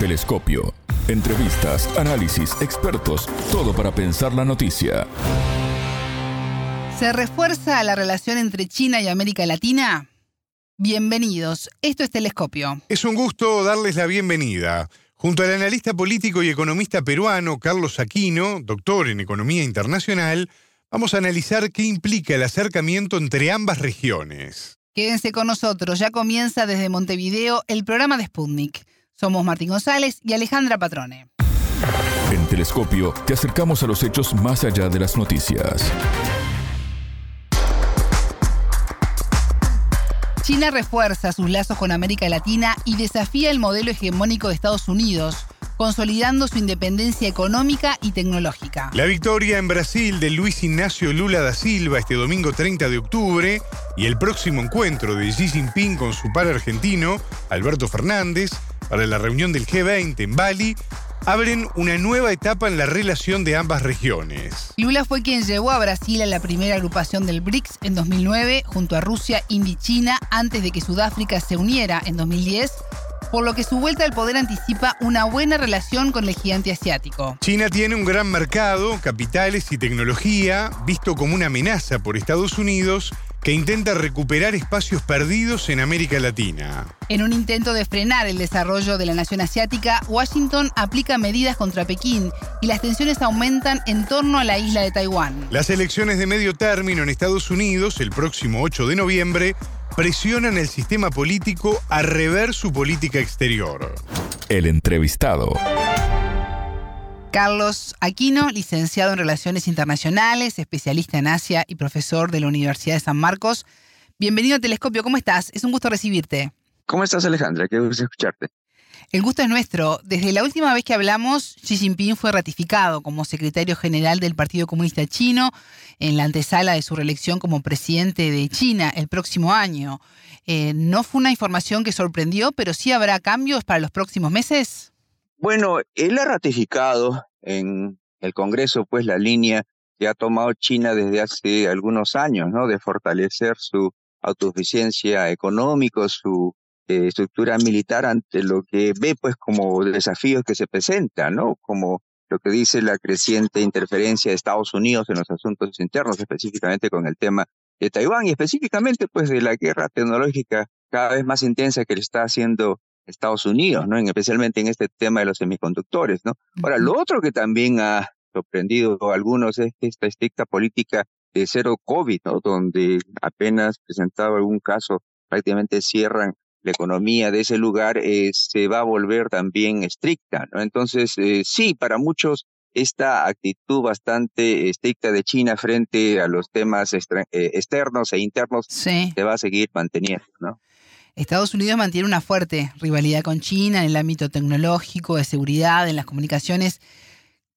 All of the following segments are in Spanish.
Telescopio. Entrevistas, análisis, expertos, todo para pensar la noticia. ¿Se refuerza la relación entre China y América Latina? Bienvenidos, esto es Telescopio. Es un gusto darles la bienvenida. Junto al analista político y economista peruano Carlos Aquino, doctor en Economía Internacional, vamos a analizar qué implica el acercamiento entre ambas regiones. Quédense con nosotros, ya comienza desde Montevideo el programa de Sputnik. Somos Martín González y Alejandra Patrone. En Telescopio te acercamos a los hechos más allá de las noticias. China refuerza sus lazos con América Latina y desafía el modelo hegemónico de Estados Unidos, consolidando su independencia económica y tecnológica. La victoria en Brasil de Luis Ignacio Lula da Silva este domingo 30 de octubre y el próximo encuentro de Xi Jinping con su par argentino, Alberto Fernández, para la reunión del G20 en Bali, abren una nueva etapa en la relación de ambas regiones. Lula fue quien llevó a Brasil a la primera agrupación del BRICS en 2009 junto a Rusia, India y China antes de que Sudáfrica se uniera en 2010 por lo que su vuelta al poder anticipa una buena relación con el gigante asiático. China tiene un gran mercado, capitales y tecnología, visto como una amenaza por Estados Unidos que intenta recuperar espacios perdidos en América Latina. En un intento de frenar el desarrollo de la nación asiática, Washington aplica medidas contra Pekín y las tensiones aumentan en torno a la isla de Taiwán. Las elecciones de medio término en Estados Unidos, el próximo 8 de noviembre, presionan el sistema político a rever su política exterior. El entrevistado. Carlos Aquino, licenciado en Relaciones Internacionales, especialista en Asia y profesor de la Universidad de San Marcos. Bienvenido a Telescopio, ¿cómo estás? Es un gusto recibirte. ¿Cómo estás, Alejandra? Qué gusto escucharte. El gusto es nuestro. Desde la última vez que hablamos, Xi Jinping fue ratificado como secretario general del Partido Comunista Chino en la antesala de su reelección como presidente de China el próximo año. Eh, ¿No fue una información que sorprendió, pero sí habrá cambios para los próximos meses? Bueno, él ha ratificado en el Congreso pues la línea que ha tomado China desde hace algunos años, ¿no? De fortalecer su autosuficiencia económica, su eh, estructura militar ante lo que ve pues como desafíos que se presentan, ¿no? Como lo que dice la creciente interferencia de Estados Unidos en los asuntos internos, específicamente con el tema de Taiwán y específicamente pues de la guerra tecnológica cada vez más intensa que le está haciendo Estados Unidos, ¿no? En, especialmente en este tema de los semiconductores, ¿no? Ahora, lo otro que también ha sorprendido a algunos es esta estricta política de cero COVID, ¿no? Donde apenas presentado algún caso, prácticamente cierran la economía de ese lugar, eh, se va a volver también estricta, ¿no? Entonces, eh, sí, para muchos esta actitud bastante estricta de China frente a los temas eh, externos e internos se va a seguir manteniendo, ¿no? Estados Unidos mantiene una fuerte rivalidad con China en el ámbito tecnológico, de seguridad, en las comunicaciones.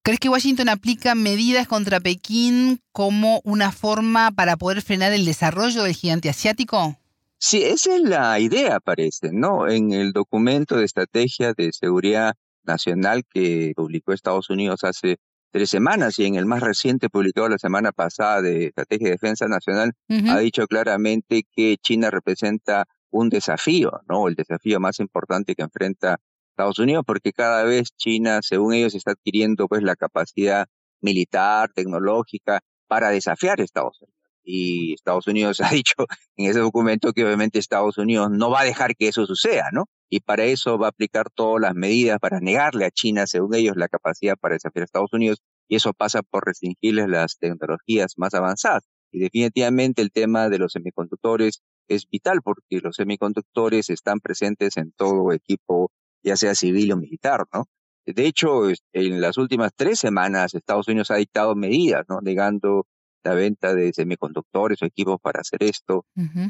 ¿Crees que Washington aplica medidas contra Pekín como una forma para poder frenar el desarrollo del gigante asiático? Sí, esa es la idea, parece, ¿no? En el documento de estrategia de seguridad nacional que publicó Estados Unidos hace tres semanas y en el más reciente publicado la semana pasada de Estrategia de Defensa Nacional, ha dicho claramente que China representa un desafío, ¿no? El desafío más importante que enfrenta Estados Unidos, porque cada vez China, según ellos, está adquiriendo pues la capacidad militar, tecnológica, para desafiar a Estados Unidos. Y Estados Unidos ha dicho en ese documento que obviamente Estados Unidos no va a dejar que eso suceda, ¿no? Y para eso va a aplicar todas las medidas para negarle a China, según ellos, la capacidad para desafiar a Estados Unidos. Y eso pasa por restringirles las tecnologías más avanzadas. Y definitivamente el tema de los semiconductores es vital porque los semiconductores están presentes en todo equipo, ya sea civil o militar, ¿no? De hecho, en las últimas tres semanas Estados Unidos ha dictado medidas, ¿no? Negando la venta de semiconductores o equipos para hacer esto,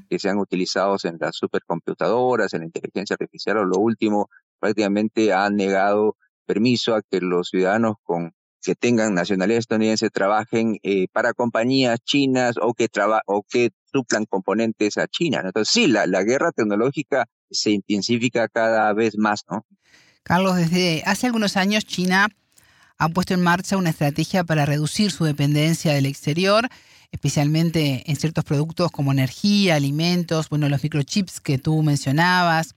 que sean utilizados en las supercomputadoras, en la inteligencia artificial o lo último, prácticamente han negado permiso a que los ciudadanos con que tengan nacionalidad estadounidense trabajen eh, para compañías chinas o que, o que suplan componentes a China. Entonces, sí, la, la guerra tecnológica se intensifica cada vez más, ¿no? Carlos, desde hace algunos años China ha puesto en marcha una estrategia para reducir su dependencia del exterior, especialmente en ciertos productos como energía, alimentos, bueno, los microchips que tú mencionabas,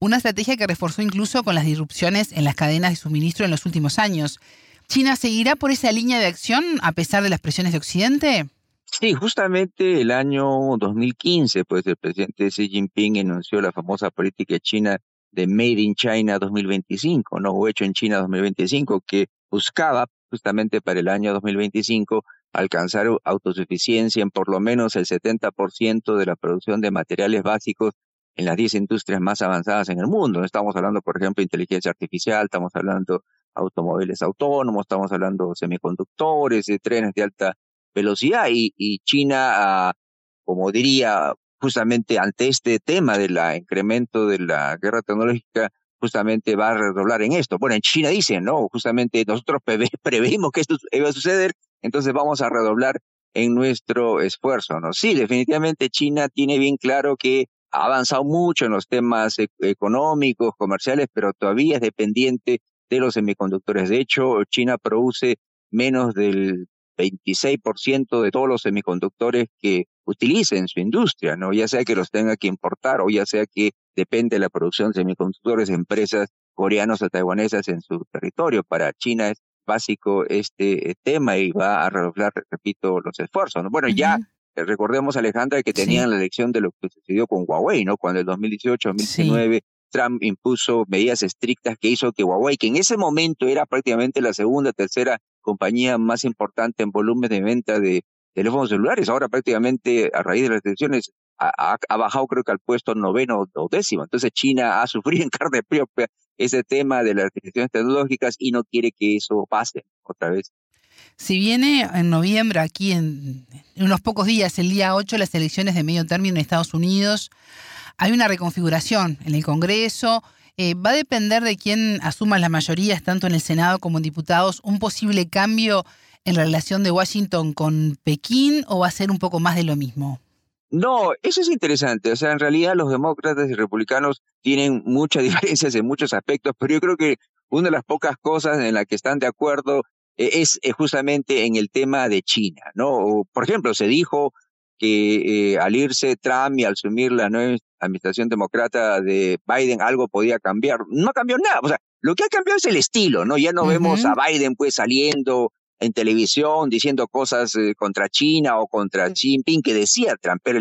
una estrategia que reforzó incluso con las disrupciones en las cadenas de suministro en los últimos años. ¿China seguirá por esa línea de acción a pesar de las presiones de Occidente? Sí, justamente el año 2015, pues el presidente Xi Jinping anunció la famosa política china de Made in China 2025, ¿no? O hecho en China 2025, que buscaba justamente para el año 2025 alcanzar autosuficiencia en por lo menos el 70% de la producción de materiales básicos en las 10 industrias más avanzadas en el mundo. Estamos hablando, por ejemplo, de inteligencia artificial, estamos hablando automóviles autónomos, estamos hablando semiconductores, de trenes de alta velocidad y, y China, ah, como diría justamente ante este tema del incremento de la guerra tecnológica, justamente va a redoblar en esto. Bueno, en China dicen, no, justamente nosotros preveímos que esto iba a suceder, entonces vamos a redoblar en nuestro esfuerzo, ¿no? Sí, definitivamente China tiene bien claro que ha avanzado mucho en los temas e-, económicos, comerciales, pero todavía es dependiente de los semiconductores. De hecho, China produce menos del 26% de todos los semiconductores que utilice en su industria, ¿no? Ya sea que los tenga que importar o ya sea que depende de la producción de semiconductores de empresas coreanas o taiwanesas en su territorio. Para China es básico este eh, tema y va a redoblar, repito, los esfuerzos. ¿no? Bueno, ya recordemos, Alejandra, que tenían la elección de lo que sucedió con Huawei, ¿no? Cuando en 2018-2019 Trump impuso medidas estrictas que hizo que Huawei, que en ese momento era prácticamente la segunda, tercera compañía más importante en volumen de venta de teléfonos celulares, ahora prácticamente a raíz de las elecciones ha, bajado creo que al puesto noveno o décimo. Entonces China ha sufrido en carne propia ese tema de las restricciones tecnológicas y no quiere que eso pase otra vez. Si viene en noviembre, aquí en, en, unos pocos días, el día 8, las elecciones de medio término en Estados Unidos, hay una reconfiguración en el Congreso. Eh, ¿Va a depender de quién asuma las mayorías, tanto en el Senado como en diputados, un posible cambio en la relación de Washington con Pekín o va a ser un poco más de lo mismo? No, eso es interesante. O sea, en realidad los demócratas y republicanos tienen muchas diferencias en muchos aspectos, pero yo creo que una de las pocas cosas en las que están de acuerdo eh, es eh, justamente en el tema de China, ¿no? Por ejemplo, se dijo que eh, al irse Trump y al asumir la nueva administración demócrata de Biden algo podía cambiar. No cambió nada. O sea, lo que ha cambiado es el estilo, ¿no? Ya no vemos a Biden pues saliendo en televisión diciendo cosas eh, contra China o contra Xi Jinping que decía Trump, pero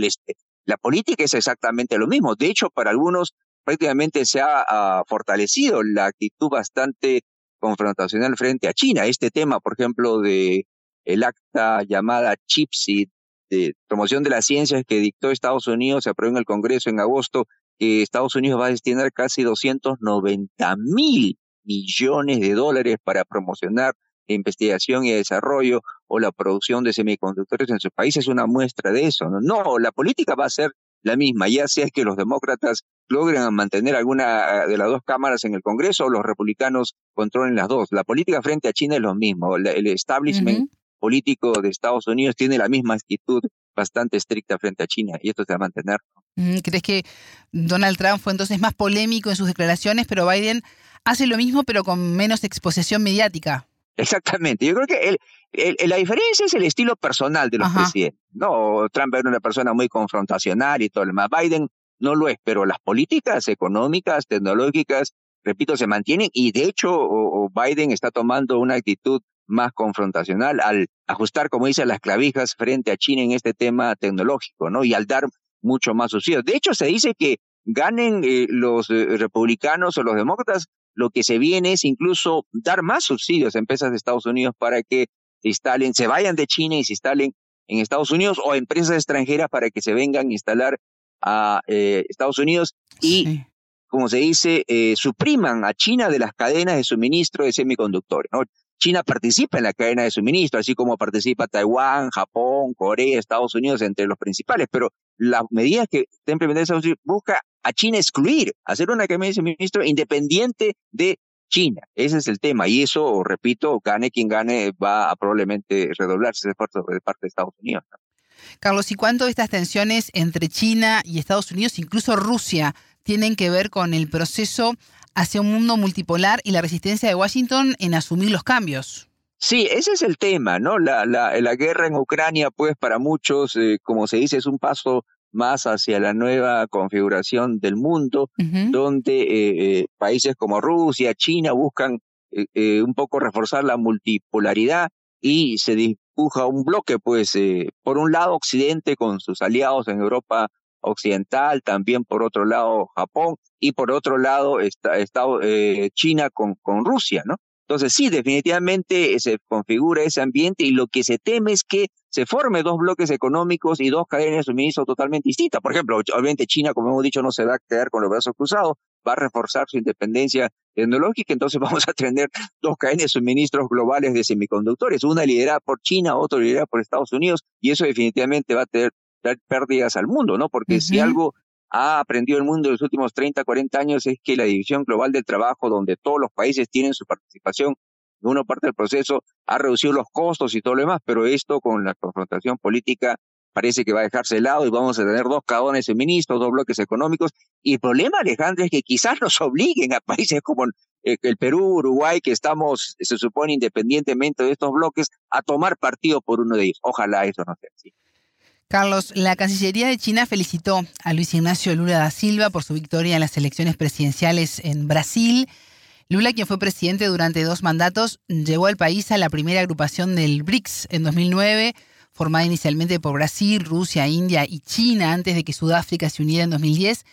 la política es exactamente lo mismo. De hecho, para algunos prácticamente se ha ah, fortalecido la actitud bastante confrontacional frente a China. Este tema, por ejemplo, de el acta llamada CHIPSI de promoción de las ciencias que dictó Estados Unidos, se aprobó en el Congreso en agosto, que Estados Unidos va a destinar casi 290 mil millones de dólares para promocionar investigación y desarrollo o la producción de semiconductores en su país es una muestra de eso. No, no la política va a ser la misma, ya sea que los demócratas logren mantener alguna de las dos cámaras en el Congreso o los republicanos controlen las dos. La política frente a China es lo mismo. El establishment político de Estados Unidos tiene la misma actitud bastante estricta frente a China y esto se va a mantener. ¿Crees que Donald Trump fue entonces más polémico en sus declaraciones, pero Biden hace lo mismo pero con menos exposición mediática? Exactamente. Yo creo que el, la diferencia es el estilo personal de los presidentes. No, Trump era una persona muy confrontacional y todo lo demás. Biden no lo es, pero las políticas económicas, tecnológicas, repito, se mantienen y de hecho Biden está tomando una actitud más confrontacional al ajustar, como dice, las clavijas frente a China en este tema tecnológico, ¿no? Y al dar mucho más subsidios. De hecho, se dice que ganen eh, los eh, republicanos o los demócratas, lo que se viene es incluso dar más subsidios a empresas de Estados Unidos para que se instalen, se vayan de China y se instalen en Estados Unidos o empresas extranjeras para que se vengan a instalar a eh, Estados Unidos y, como se dice, supriman a China de las cadenas de suministro de semiconductores. ¿no? China participa en la cadena de suministro, así como participa Taiwán, Japón, Corea, Estados Unidos, entre los principales, pero las medidas que está implementando Estados Unidos busca a China excluir, hacer una cadena de suministro independiente de China. Ese es el tema. Y eso, repito, gane quien gane, va a probablemente redoblarse de parte de Estados Unidos. Carlos, ¿y cuánto de estas tensiones entre China y Estados Unidos, incluso Rusia, tienen que ver con el proceso hacia un mundo multipolar y la resistencia de Washington en asumir los cambios. Sí, ese es el tema, ¿no? La, la, la guerra en Ucrania, pues para muchos, eh, como se dice, es un paso más hacia la nueva configuración del mundo, donde eh, eh, países como Rusia, China buscan eh, un poco reforzar la multipolaridad y se dibuja un bloque, pues, por un lado Occidente con sus aliados en Europa Occidental, también por otro lado Japón y por otro lado está, China con, con Rusia, ¿no? Entonces sí, definitivamente se configura ese ambiente y lo que se teme es que se forme dos bloques económicos y dos cadenas de suministro totalmente distintas. Por ejemplo, obviamente China, como hemos dicho, no se va a quedar con los brazos cruzados, va a reforzar su independencia tecnológica, entonces vamos a tener dos cadenas de suministros globales de semiconductores, una liderada por China, otra liderada por Estados Unidos, y eso definitivamente va a tener pérdidas al mundo, ¿no? Porque si algo ha aprendido el mundo en los últimos 30, 40 años es que la división global del trabajo, donde todos los países tienen su participación una parte del proceso, ha reducido los costos y todo lo demás, pero esto con la confrontación política parece que va a dejarse de lado y vamos a tener dos cadones de ministros, dos bloques económicos. Y el problema, Alejandro, es que quizás nos obliguen a países como eh, el Perú, Uruguay, que estamos, se supone, independientemente de estos bloques, a tomar partido por uno de ellos. Ojalá eso no sea así. Carlos, la Cancillería de China felicitó a Luis Ignacio Lula da Silva por su victoria en las elecciones presidenciales en Brasil. Lula, quien fue presidente durante dos mandatos, llevó al país a la primera agrupación del BRICS en 2009, formada inicialmente por Brasil, Rusia, India y China antes de que Sudáfrica se uniera en 2010.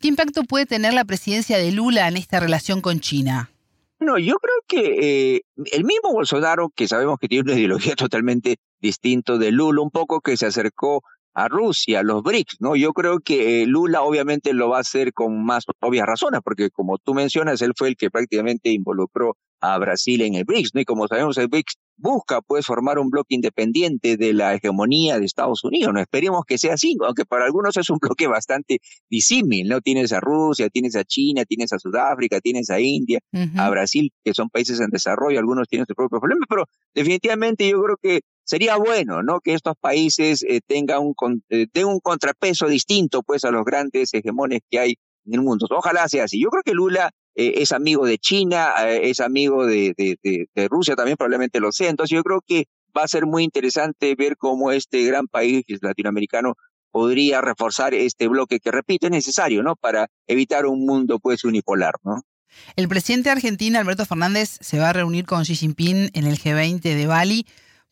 ¿Qué impacto puede tener la presidencia de Lula en esta relación con China? No, yo creo que eh, el mismo Bolsonaro, que sabemos que tiene una ideología totalmente distinta de Lula, un poco que se acercó a Rusia, los BRICS, ¿no? Yo creo que eh, Lula obviamente lo va a hacer con más obvias razones, porque como tú mencionas, él fue el que prácticamente involucró a Brasil en el BRICS, ¿no? Y como sabemos, el BRICS busca pues formar un bloque independiente de la hegemonía de Estados Unidos, no esperemos que sea así, aunque para algunos es un bloque bastante disímil, ¿no? Tienes a Rusia, tienes a China, tienes a Sudáfrica, tienes a India, a Brasil, que son países en desarrollo, algunos tienen sus propios problemas, pero definitivamente yo creo que sería bueno, ¿no? Que estos países eh, tengan un, eh, un contrapeso distinto pues a los grandes hegemones que hay en el mundo. Ojalá sea así. Yo creo que Lula eh, es amigo de China, eh, es amigo de, de, Rusia también, probablemente lo sea. Entonces yo creo que va a ser muy interesante ver cómo este gran país latinoamericano podría reforzar este bloque que, repito, es necesario, ¿no? Para evitar un mundo, pues, unipolar, ¿no? El presidente argentino, Alberto Fernández, se va a reunir con Xi Jinping en el G20 de Bali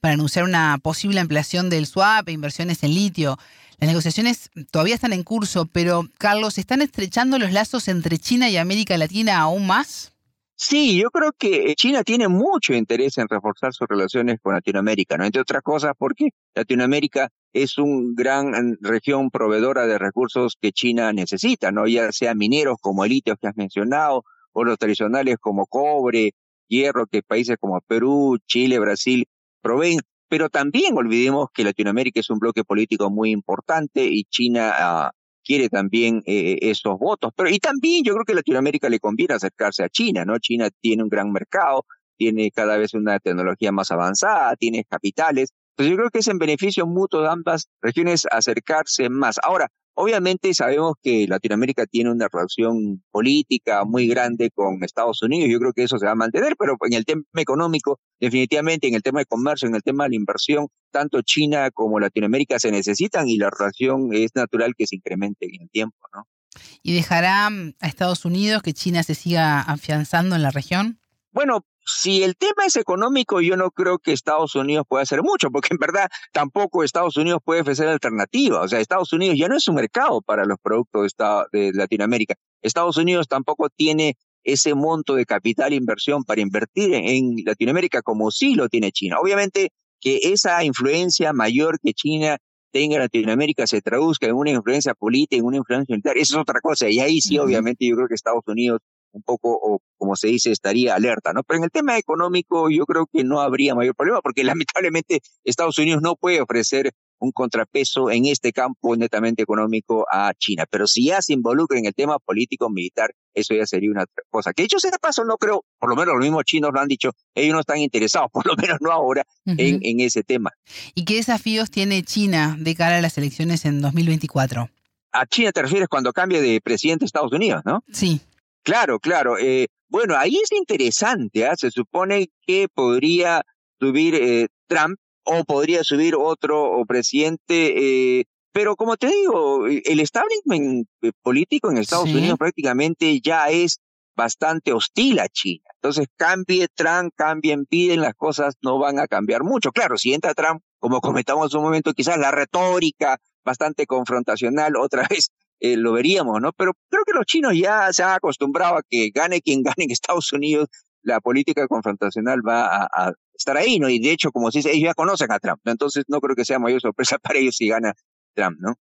para anunciar una posible ampliación del swap e inversiones en litio. Las negociaciones todavía están en curso, pero Carlos, ¿están estrechando los lazos entre China y América Latina aún más? Sí, yo creo que China tiene mucho interés en reforzar sus relaciones con Latinoamérica, ¿no? Entre otras cosas porque Latinoamérica es una gran mm, región proveedora de recursos que China necesita, ¿no? Ya sea mineros como el litio que has mencionado, o los tradicionales como cobre, hierro, que países como Perú, Chile, Brasil proveen. Pero también olvidemos que Latinoamérica es un bloque político muy importante y China ah, quiere también eh, esos votos. Pero y también yo creo que Latinoamérica le conviene acercarse a China, ¿no? China tiene un gran mercado, tiene cada vez una tecnología más avanzada, tiene capitales. Entonces yo creo que es en beneficio mutuo de ambas regiones acercarse más. Ahora, Obviamente sabemos que Latinoamérica tiene una relación política muy grande con Estados Unidos, yo creo que eso se va a mantener, pero en el tema económico, definitivamente en el tema de comercio, en el tema de la inversión, tanto China como Latinoamérica se necesitan y la relación es natural que se incremente en el tiempo, ¿no? ¿Y dejará a Estados Unidos que China se siga afianzando en la región? Bueno, si el tema es económico, yo no creo que Estados Unidos pueda hacer mucho, porque en verdad tampoco Estados Unidos puede ofrecer alternativa. O sea, Estados Unidos ya no es un mercado para los productos de, Latinoamérica. Estados Unidos tampoco tiene ese monto de capital e inversión para invertir en, Latinoamérica como sí lo tiene China. Obviamente que esa influencia mayor que China tenga en Latinoamérica se traduzca en una influencia política, en una influencia militar, eso es otra cosa. Y ahí sí, obviamente, yo creo que Estados Unidos un poco, o como se dice, estaría alerta, ¿no? Pero en el tema económico yo creo que no habría mayor problema, porque lamentablemente Estados Unidos no puede ofrecer un contrapeso en este campo netamente económico a China. Pero si ya se involucra en el tema político militar, eso ya sería una cosa. Que hecho sea de paso, no creo, por lo menos los mismos chinos lo han dicho, ellos no están interesados, por lo menos no ahora, en, en ese tema. ¿Y qué desafíos tiene China de cara a las elecciones en 2024? A China te refieres cuando cambie de presidente de Estados Unidos, ¿no? Sí. Claro, claro. Eh, bueno, ahí es interesante. ¿ah? Se supone que podría subir eh, Trump o podría subir otro presidente, eh, pero como te digo, el establishment eh, político en Estados Unidos prácticamente ya es bastante hostil a China. Entonces, cambie Trump, cambien piden las cosas no van a cambiar mucho. Claro, si entra Trump, como comentamos en un momento, quizás la retórica bastante confrontacional otra vez eh, lo veríamos, ¿no? Pero creo que los chinos ya se han acostumbrado a que gane quien gane en Estados Unidos, la política confrontacional va a, estar ahí, ¿no? Y de hecho, como se dice, ellos ya conocen a Trump, entonces no creo que sea mayor sorpresa para ellos si gana Trump, ¿no?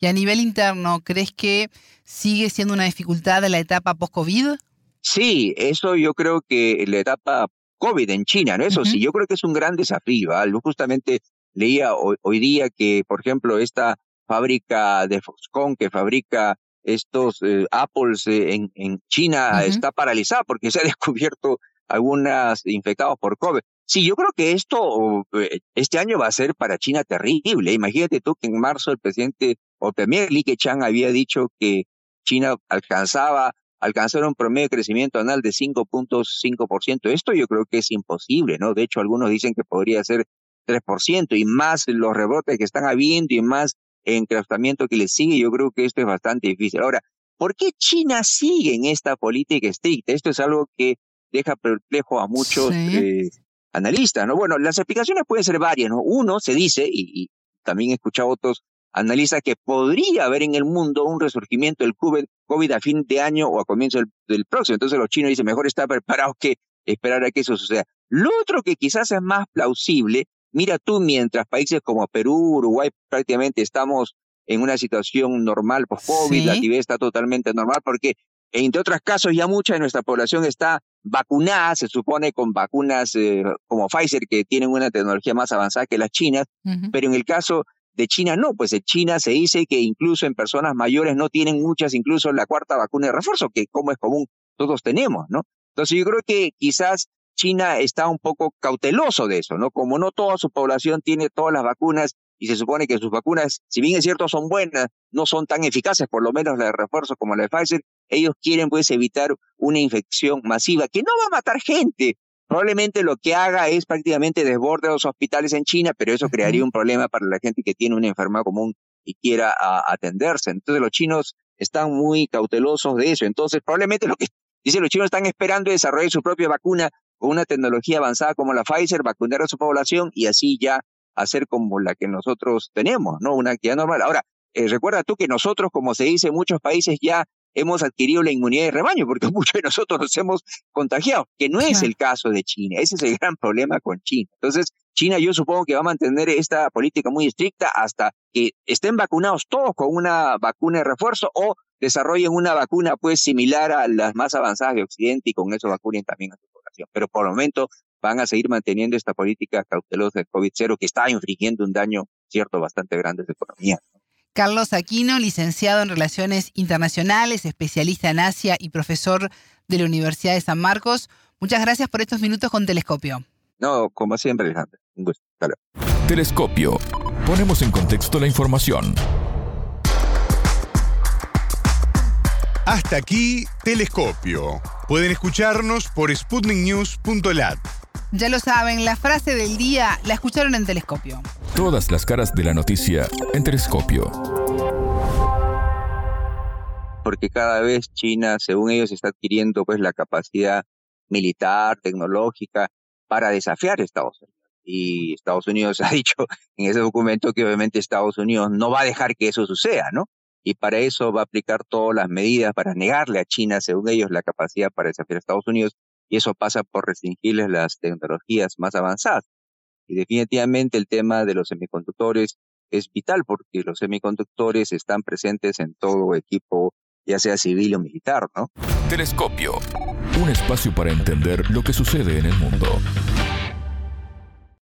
Y a nivel interno, ¿crees que sigue siendo una dificultad la etapa post-COVID? Sí, eso yo creo que la etapa COVID en China, ¿no? Eso sí, yo creo que es un gran desafío. ¿ah? Justamente leía hoy, día que, por ejemplo, esta fábrica de Foxconn que fabrica estos eh, Apples eh, en, en China está paralizada porque se ha descubierto algunas infectados por COVID. Sí, yo creo que esto, eh, este año va a ser para China terrible. Imagínate tú que en marzo el presidente o premier Li Keqiang había dicho que China alcanzaba alcanzar un promedio de crecimiento anual de 5.5%. Esto yo creo que es imposible, ¿no? De hecho, algunos dicen que podría ser 3% y más los rebotes que están habiendo y más encrastamiento que le sigue, yo creo que esto es bastante difícil. Ahora, ¿por qué China sigue en esta política estricta? Esto es algo que deja perplejo a muchos eh, analistas, ¿no? Bueno, las explicaciones pueden ser varias, ¿no? Uno se dice, y, y también he escuchado otros analiza que podría haber en el mundo un resurgimiento del COVID a fin de año o a comienzo del, próximo. Entonces los chinos dicen, mejor estar preparados que esperar a que eso suceda. Lo otro que quizás es más plausible, mira tú, mientras países como Perú, Uruguay prácticamente estamos en una situación normal post-COVID, la actividad está totalmente normal porque entre otros casos ya mucha de nuestra población está vacunada, se supone con vacunas eh, como Pfizer que tienen una tecnología más avanzada que las chinas, pero en el caso de China no, pues en China se dice que incluso en personas mayores no tienen muchas, incluso la cuarta vacuna de refuerzo, que como es común todos tenemos, ¿no? Entonces yo creo que quizás China está un poco cauteloso de eso, ¿no? Como no toda su población tiene todas las vacunas y se supone que sus vacunas, si bien es cierto son buenas, no son tan eficaces, por lo menos la de refuerzo como la de Pfizer, ellos quieren pues evitar una infección masiva que no va a matar gente, Probablemente lo que haga es prácticamente desborde los hospitales en China, pero eso crearía un problema para la gente que tiene una enfermedad común y quiera atenderse. Entonces los chinos están muy cautelosos de eso. Entonces probablemente lo que dicen los chinos están esperando es desarrollar su propia vacuna con una tecnología avanzada como la Pfizer, vacunar a su población y así ya hacer como la que nosotros tenemos, ¿no? Una actividad normal. Ahora, eh, recuerda tú que nosotros, como se dice en muchos países, ya hemos adquirido la inmunidad de rebaño, porque muchos de nosotros nos hemos contagiado, que no es el caso de China. Ese es el gran problema con China. Entonces, China yo supongo que va a mantener esta política muy estricta hasta que estén vacunados todos con una vacuna de refuerzo o desarrollen una vacuna pues similar a las más avanzadas de Occidente y con eso vacunen también a su Pero por el momento van a seguir manteniendo esta política cautelosa del COVID-0 que está infringiendo un daño cierto bastante grande de economía. Carlos Aquino, licenciado en Relaciones Internacionales, especialista en Asia y profesor de la Universidad de San Marcos. Muchas gracias por estos minutos con Telescopio. No, como siempre, Alejandro. Un gusto. Telescopio. Ponemos en contexto la información. Hasta aquí, Telescopio. Pueden escucharnos por sputniknews.lat. Ya lo saben, la frase del día la escucharon en Telescopio. Todas las caras de la noticia en Telescopio. Porque cada vez China, según ellos, está adquiriendo pues la capacidad militar, tecnológica, para desafiar a Estados Unidos. Y Estados Unidos ha dicho en ese documento que obviamente Estados Unidos no va a dejar que eso suceda, ¿no? Y para eso va a aplicar todas las medidas para negarle a China, según ellos, la capacidad para desafiar a Estados Unidos y eso pasa por restringirles las tecnologías más avanzadas. Y definitivamente el tema de los semiconductores es vital porque los semiconductores están presentes en todo equipo, ya sea civil o militar, ¿no? Telescopio, un espacio para entender lo que sucede en el mundo.